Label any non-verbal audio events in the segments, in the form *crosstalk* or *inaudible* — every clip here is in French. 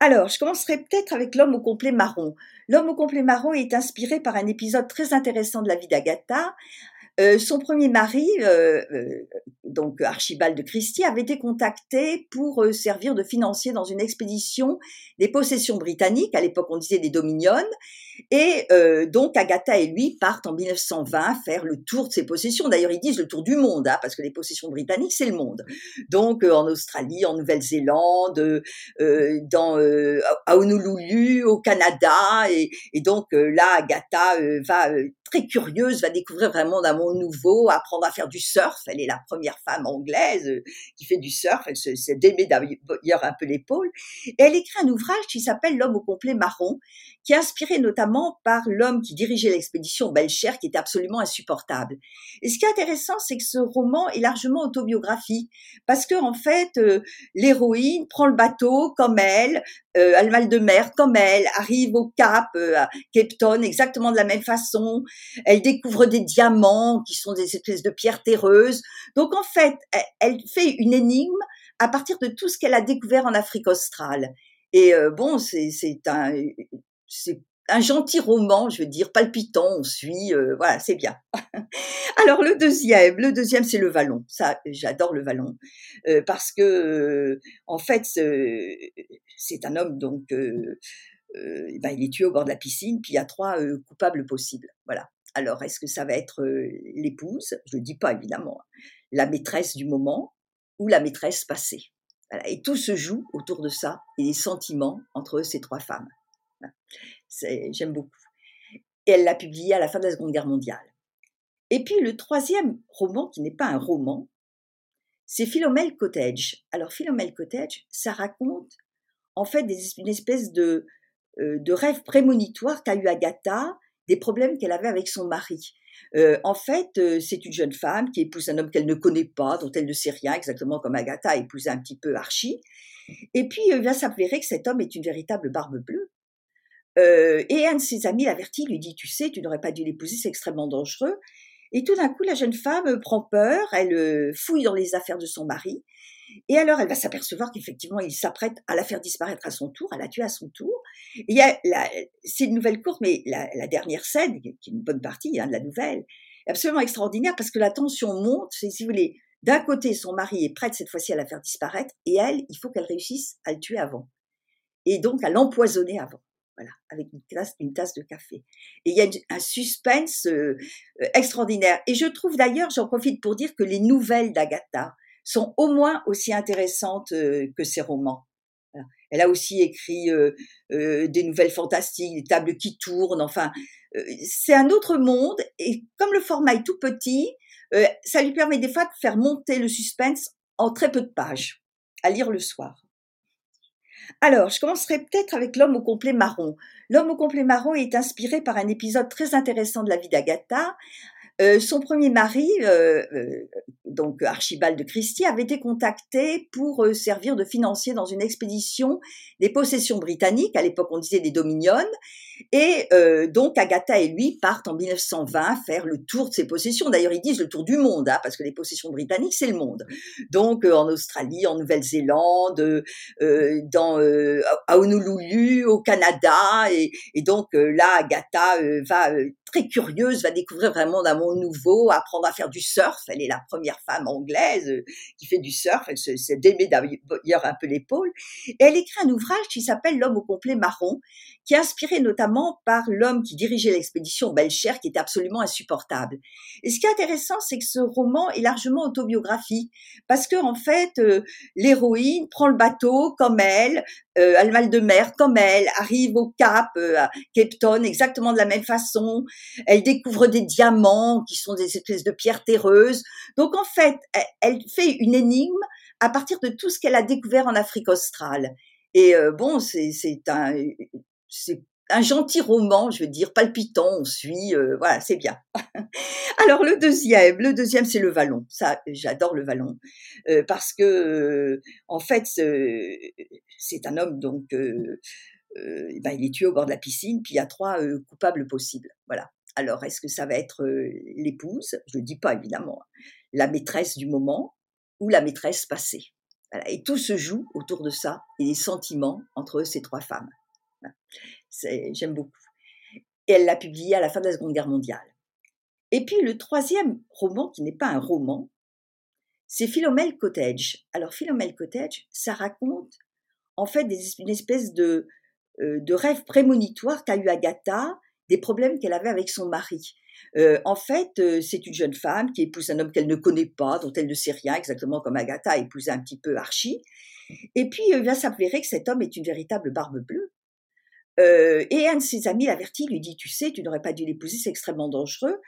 Alors, je commencerai peut-être avec l'homme au complet marron. L'homme au complet marron est inspiré par un épisode très intéressant de la vie d'Agatha. Euh, son premier mari, euh, euh, donc Archibald de Christie, avait été contacté pour servir de financier dans une expédition des possessions britanniques. À l'époque, on disait des Dominions. Et donc Agatha et lui partent en 1920 faire le tour de ses possessions. D'ailleurs, ils disent le tour du monde, hein, parce que les possessions britanniques, c'est le monde. Donc en Australie, en Nouvelle-Zélande, dans à Honolulu, au Canada, et, et donc là, Agatha va très curieuse, va découvrir vraiment un monde nouveau, apprendre à faire du surf. Elle est la première femme anglaise euh, qui fait du surf. Elle se, se d'ailleurs un peu l'épaule. Et elle écrit un ouvrage qui s'appelle L'homme au complet marron, qui est inspiré notamment par l'homme qui dirigeait l'expédition Belcher, qui était absolument insupportable. Et ce qui est intéressant, c'est que ce roman est largement autobiographique, parce que en fait, euh, l'héroïne prend le bateau comme elle, euh, a le mal de mer comme elle, arrive au Cap, euh, à Cape Town, exactement de la même façon. Elle découvre des diamants qui sont des espèces de pierres terreuses. Donc en fait, elle fait une énigme à partir de tout ce qu'elle a découvert en Afrique australe. Et bon, c'est un, un gentil roman, je veux dire, palpitant, on suit, euh, voilà, c'est bien. *laughs* Alors le deuxième, le deuxième c'est le Vallon. Ça, j'adore le Vallon euh, parce que, euh, en fait, c'est un homme donc, eh ben, il est tué au bord de la piscine, puis il y a trois coupables possibles. Voilà. Alors est-ce que ça va être l'épouse? Je le dis pas évidemment, hein, la maîtresse du moment ou la maîtresse passée? Et tout se joue autour de ça et les sentiments entre ces trois femmes. J'aime beaucoup. Et elle l'a publié à la fin de la Seconde Guerre mondiale. Et puis le troisième roman, qui n'est pas un roman, c'est Philomel Cottage. Alors Philomel Cottage, ça raconte en fait une espèce de, euh, de rêve prémonitoire qu'a eu Agatha, des problèmes qu'elle avait avec son mari. Euh, en fait, euh, c'est une jeune femme qui épouse un homme qu'elle ne connaît pas, dont elle ne sait rien, exactement comme Agatha épousait un petit peu Archie. Et puis, il va s'avérer que cet homme est une véritable barbe bleue. Et un de ses amis l'avertit, lui dit, tu sais, tu n'aurais pas dû l'épouser, c'est extrêmement dangereux. Et tout d'un coup, la jeune femme prend peur, elle fouille dans les affaires de son mari, et alors elle va s'apercevoir qu'effectivement, il s'apprête à la faire disparaître à son tour, à la tuer à son tour. Il y a c'est une nouvelle courte, mais la, dernière scène, qui est une bonne partie hein, de la nouvelle, est absolument extraordinaire parce que la tension monte. Si vous voulez, d'un côté, son mari est prêt cette fois-ci à la faire disparaître, et elle, il faut qu'elle réussisse à le tuer avant, et donc à l'empoisonner avant voilà, avec une tasse, de café. Et il y a un suspense euh, extraordinaire. Et je trouve d'ailleurs, j'en profite pour dire que les nouvelles d'Agatha sont au moins aussi intéressantes euh, que ses romans. Elle a aussi écrit des nouvelles fantastiques, des tables qui tournent, enfin, c'est un autre monde. Et comme le format est tout petit, ça lui permet des fois de faire monter le suspense en très peu de pages, à lire le soir. Alors, je commencerai peut-être avec l'homme au complet marron. L'homme au complet marron est inspiré par un épisode très intéressant de la vie d'Agatha. Euh, son premier mari, euh, euh, donc Archibald de Christie, avait été contacté pour servir de financier dans une expédition des possessions britanniques. À l'époque, on disait des Dominions. Et euh, donc Agatha et lui partent en 1920 faire le tour de ses possessions. D'ailleurs, ils disent le tour du monde, hein, parce que les possessions britanniques, c'est le monde. Donc euh, en Australie, en Nouvelle-Zélande, euh, dans à Honolulu, au Canada, et, et donc là, Agatha va très curieuse, va découvrir vraiment un monde nouveau, apprendre à faire du surf. Elle est la première femme anglaise qui fait du surf. Elle se, se démet d'ailleurs un peu l'épaule. Et elle écrit un ouvrage qui s'appelle L'homme au complet marron, qui est inspiré notamment par l'homme qui dirigeait l'expédition Belcher, qui était absolument insupportable. Et ce qui est intéressant, c'est que ce roman est largement autobiographique, parce que en fait, euh, l'héroïne prend le bateau comme elle, euh, a le mal de mer comme elle, arrive au Cap, euh, à Cape Town, exactement de la même façon. Elle découvre des diamants qui sont des espèces de pierres terreuses. Donc en fait, elle fait une énigme à partir de tout ce qu'elle a découvert en Afrique australe. Et bon, c'est un, c'est un gentil roman, je veux dire, palpitant, on suit, euh, voilà, c'est bien. *laughs* Alors le deuxième, le deuxième c'est le Vallon. Ça, j'adore le Vallon euh, parce que euh, en fait c'est un homme donc eh ben, il est tué au bord de la piscine, puis il y a trois coupables possibles. Voilà. Alors est-ce que ça va être l'épouse? Je le dis pas évidemment, la maîtresse du moment ou la maîtresse passée? et tout se joue autour de ça et les sentiments entre ces trois femmes. J'aime beaucoup. Et elle l'a publié à la fin de la Seconde Guerre mondiale. Et puis le troisième roman, qui n'est pas un roman, c'est Philomel Cottage. Alors Philomel Cottage, ça raconte en fait une espèce de, euh, de rêve prémonitoire qu'a eu Agatha des problèmes qu'elle avait avec son mari. Euh, en fait, euh, c'est une jeune femme qui épouse un homme qu'elle ne connaît pas, dont elle ne sait rien, exactement comme Agatha a épousé un petit peu Archie. Et puis, il va s'avérer que cet homme est une véritable barbe bleue. Et un de ses amis l'avertit, lui dit, tu sais, tu n'aurais pas dû l'épouser, c'est extrêmement dangereux.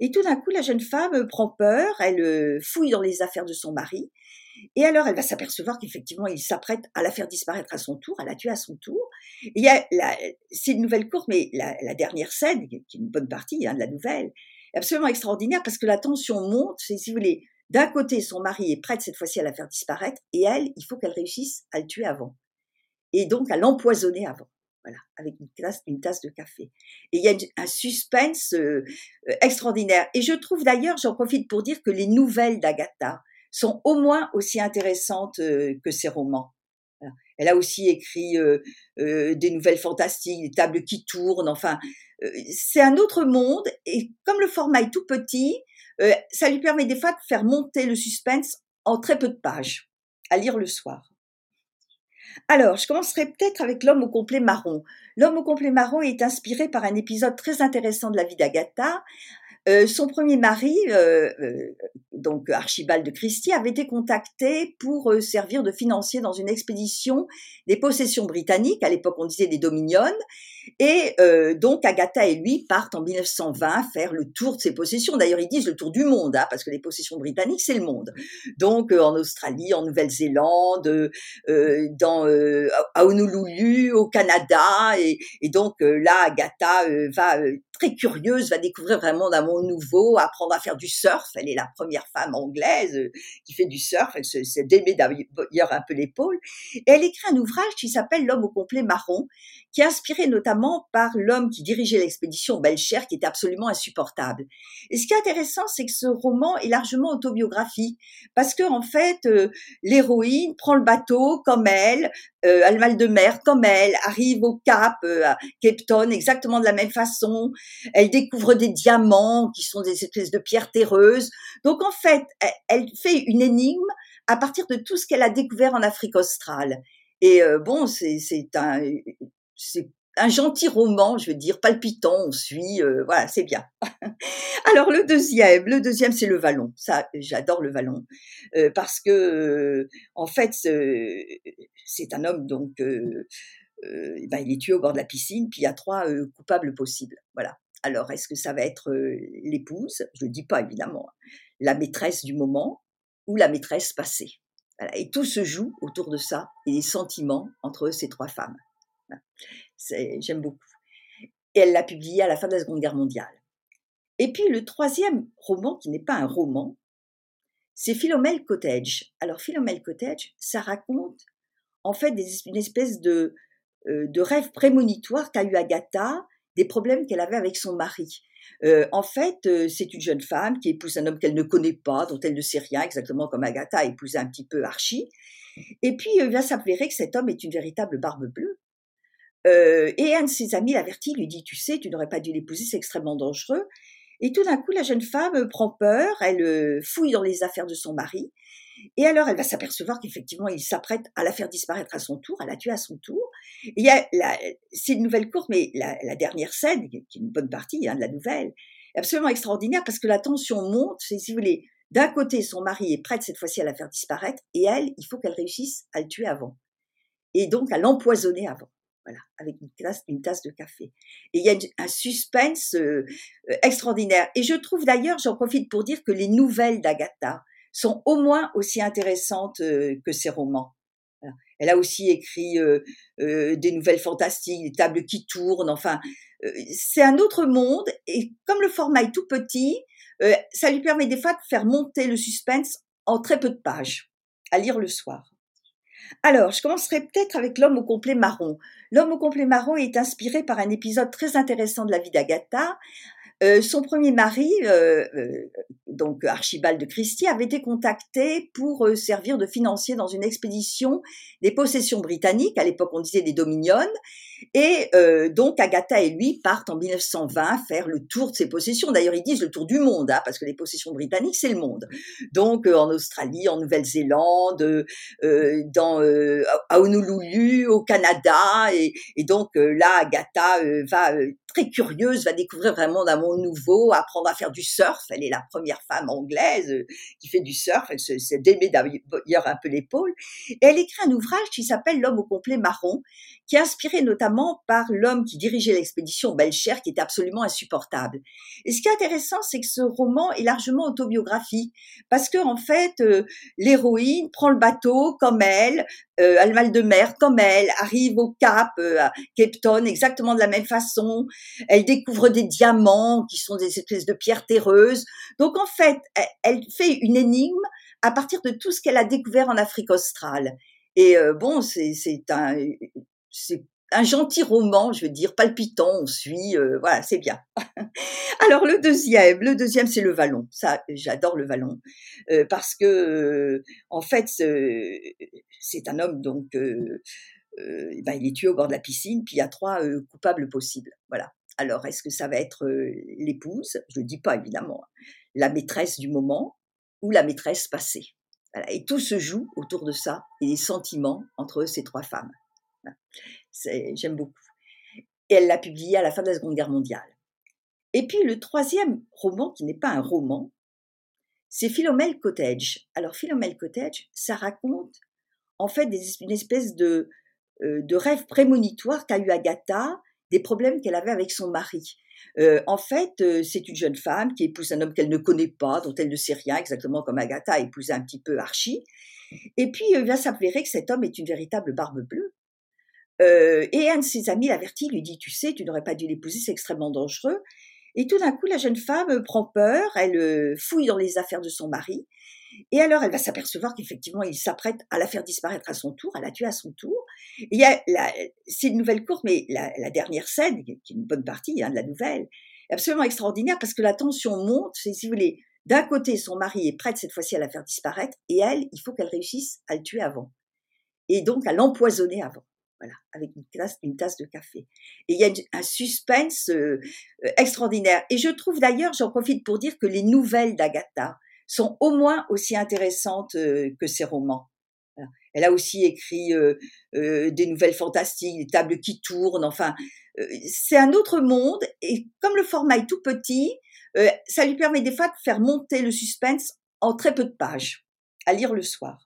Et tout d'un coup, la jeune femme prend peur, elle fouille dans les affaires de son mari, et alors, elle va s'apercevoir qu'effectivement, il s'apprête à la faire disparaître à son tour, à la tuer à son tour. Il y a c'est une nouvelle courte, mais la, dernière scène, qui est une bonne partie hein, de la nouvelle, est absolument extraordinaire parce que la tension monte. Si vous voulez, d'un côté, son mari est prêt cette fois-ci à la faire disparaître, et elle, il faut qu'elle réussisse à le tuer avant. Et donc à l'empoisonner avant. Voilà, avec une tasse, une tasse de café. Et il y a un suspense euh, euh, extraordinaire. Et je trouve d'ailleurs, j'en profite pour dire que les nouvelles d'Agatha, sont au moins aussi intéressantes euh, que ses romans. Elle a aussi écrit des nouvelles fantastiques, des tables qui tournent, enfin, c'est un autre monde et comme le format est tout petit, ça lui permet des fois de faire monter le suspense en très peu de pages, à lire le soir. Alors, je commencerai peut-être avec L'homme au complet marron. L'homme au complet marron est inspiré par un épisode très intéressant de la vie d'Agatha, euh, son premier mari, euh, euh, donc Archibald de Christie, avait été contacté pour servir de financier dans une expédition des possessions britanniques. À l'époque, on disait des Dominions. Et donc, Agatha et lui partent en 1920 faire le tour de ces possessions. D'ailleurs, ils disent le tour du monde, hein, parce que les possessions britanniques, c'est le monde. Donc, en Australie, en Nouvelle-Zélande, dans à Honolulu, au Canada. Et, et donc, là, Agatha va très curieuse, va découvrir vraiment un monde nouveau, apprendre à faire du surf. Elle est la première femme anglaise euh, qui fait du surf. Elle se, démet d'ailleurs un peu l'épaule. Et elle écrit un ouvrage qui s'appelle L'homme au complet marron, qui est inspiré notamment par l'homme qui dirigeait l'expédition Belcher, qui était absolument insupportable. Et ce qui est intéressant, c'est que ce roman est largement autobiographique, parce que en fait, euh, l'héroïne prend le bateau comme elle, euh, a le mal de mer comme elle, arrive au Cap, euh, à Cape Town, exactement de la même façon. Elle découvre des diamants qui sont des espèces de pierres terreuses. Donc en fait, elle, fait une énigme à partir de tout ce qu'elle a découvert en Afrique australe. Et bon, c'est un, un gentil roman, je veux dire, palpitant, on suit, euh, voilà, c'est bien. *laughs* Alors le deuxième, le deuxième c'est le Vallon. Ça, j'adore le Vallon euh, parce que, euh, en fait, c'est un homme donc, ben, il est tué au bord de la piscine, puis il y a trois coupables possibles. Voilà. Alors est-ce que ça va être l'épouse? Je le dis pas évidemment, hein, la maîtresse du moment ou la maîtresse passée? Et tout se joue autour de ça et les sentiments entre ces trois femmes. J'aime beaucoup. Et elle l'a publié à la fin de la Seconde Guerre mondiale. Et puis le troisième roman, qui n'est pas un roman, c'est Philomel Cottage. Alors Philomel Cottage, ça raconte en fait une espèce de, euh, de rêve prémonitoire qu'a eu Agatha des problèmes qu'elle avait avec son mari. Euh, en fait, euh, c'est une jeune femme qui épouse un homme qu'elle ne connaît pas, dont elle ne sait rien, exactement comme Agatha a épousé un petit peu Archie. Et puis, il va s'avérer que cet homme est une véritable barbe bleue. Euh, et un de ses amis l'avertit, lui dit, tu sais, tu n'aurais pas dû l'épouser, c'est extrêmement dangereux. Et tout d'un coup, la jeune femme prend peur, elle euh, fouille dans les affaires de son mari, et alors elle va s'apercevoir qu'effectivement, il s'apprête à la faire disparaître à son tour, à la tuer à son tour. il y a c'est une nouvelle courte, mais la, dernière scène, qui est une bonne partie hein, de la nouvelle, est absolument extraordinaire parce que la tension monte. Si vous voulez, d'un côté, son mari est prêt cette fois-ci à la faire disparaître, et elle, il faut qu'elle réussisse à le tuer avant, et donc à l'empoisonner avant voilà, avec une tasse, une tasse de café. Et il y a un suspense euh, euh, extraordinaire. Et je trouve d'ailleurs, j'en profite pour dire que les nouvelles d'Agatha sont au moins aussi intéressantes euh, que ses romans. Elle a aussi écrit des nouvelles fantastiques, des tables qui tournent, enfin, c'est un autre monde. Et comme le format est tout petit, ça lui permet des fois de faire monter le suspense en très peu de pages, à lire le soir. Alors, je commencerai peut-être avec L'homme au complet marron. L'homme au complet marron est inspiré par un épisode très intéressant de la vie d'Agatha. Euh, son premier mari, euh, euh, donc Archibald de Christie, avait été contacté pour servir de financier dans une expédition des possessions britanniques. À l'époque, on disait des Dominions. Et donc Agatha et lui partent en 1920 faire le tour de ses possessions. D'ailleurs, ils disent le tour du monde, hein, parce que les possessions britanniques, c'est le monde. Donc en Australie, en Nouvelle-Zélande, dans à Honolulu, au Canada. Et, et donc là, Agatha va très curieuse, va découvrir vraiment un monde nouveau, apprendre à faire du surf. Elle est la première femme anglaise euh, qui fait du surf. Elle se, se d'ailleurs un peu l'épaule. Et elle écrit un ouvrage qui s'appelle L'homme au complet marron, qui est inspiré notamment par l'homme qui dirigeait l'expédition Belcher, qui était absolument insupportable. Et ce qui est intéressant, c'est que ce roman est largement autobiographique, parce que en fait, euh, l'héroïne prend le bateau comme elle, euh, a le mal de mer comme elle, arrive au Cap, euh, à Cape Town, exactement de la même façon. Elle découvre des diamants qui sont des espèces de pierres terreuses. Donc en fait, elle fait une énigme à partir de tout ce qu'elle a découvert en Afrique australe. Et euh, bon, c'est un, c'est un gentil roman, je veux dire, palpitant, on suit, euh, voilà, c'est bien. *laughs* Alors le deuxième, le deuxième c'est le Vallon. Ça, j'adore le Vallon euh, parce que euh, en fait c'est un homme donc ben, il est tué au bord de la piscine, puis il y a trois coupables possibles. Voilà. Alors est-ce que ça va être l'épouse? Je le dis pas évidemment, la maîtresse du moment ou la maîtresse passée? Et tout se joue autour de ça et des sentiments entre ces trois femmes. J'aime beaucoup. Et elle l'a publié à la fin de la Seconde Guerre mondiale. Et puis le troisième roman, qui n'est pas un roman, c'est Philomel Cottage. Alors Philomel Cottage, ça raconte en fait une espèce de, euh, de rêve prémonitoire qu'a eu Agatha des problèmes qu'elle avait avec son mari. Euh, en fait, euh, c'est une jeune femme qui épouse un homme qu'elle ne connaît pas, dont elle ne sait rien, exactement comme Agatha a épousé un petit peu Archie. Et puis, il va s'avérer que cet homme est une véritable barbe bleue. Euh, et un de ses amis l'avertit, lui dit, tu sais, tu n'aurais pas dû l'épouser, c'est extrêmement dangereux. Et tout d'un coup, la jeune femme prend peur, elle euh, fouille dans les affaires de son mari, et alors elle va s'apercevoir qu'effectivement, il s'apprête à la faire disparaître à son tour, à la tuer à son tour. il y a, c'est une nouvelle courte, mais la, dernière scène, qui est une bonne partie hein, de la nouvelle, est absolument extraordinaire parce que la tension monte, si vous voulez, d'un côté, son mari est prête cette fois-ci à la faire disparaître, et elle, il faut qu'elle réussisse à le tuer avant. Et donc à l'empoisonner avant avec une tasse, une tasse de café. Et il y a un suspense euh, euh, extraordinaire. Et je trouve d'ailleurs, j'en profite pour dire que les nouvelles d'Agatha sont au moins aussi intéressantes euh, que ses romans. Elle a aussi écrit des nouvelles fantastiques, des tables qui tournent, enfin, c'est un autre monde. Et comme le format est tout petit, ça lui permet des fois de faire monter le suspense en très peu de pages, à lire le soir.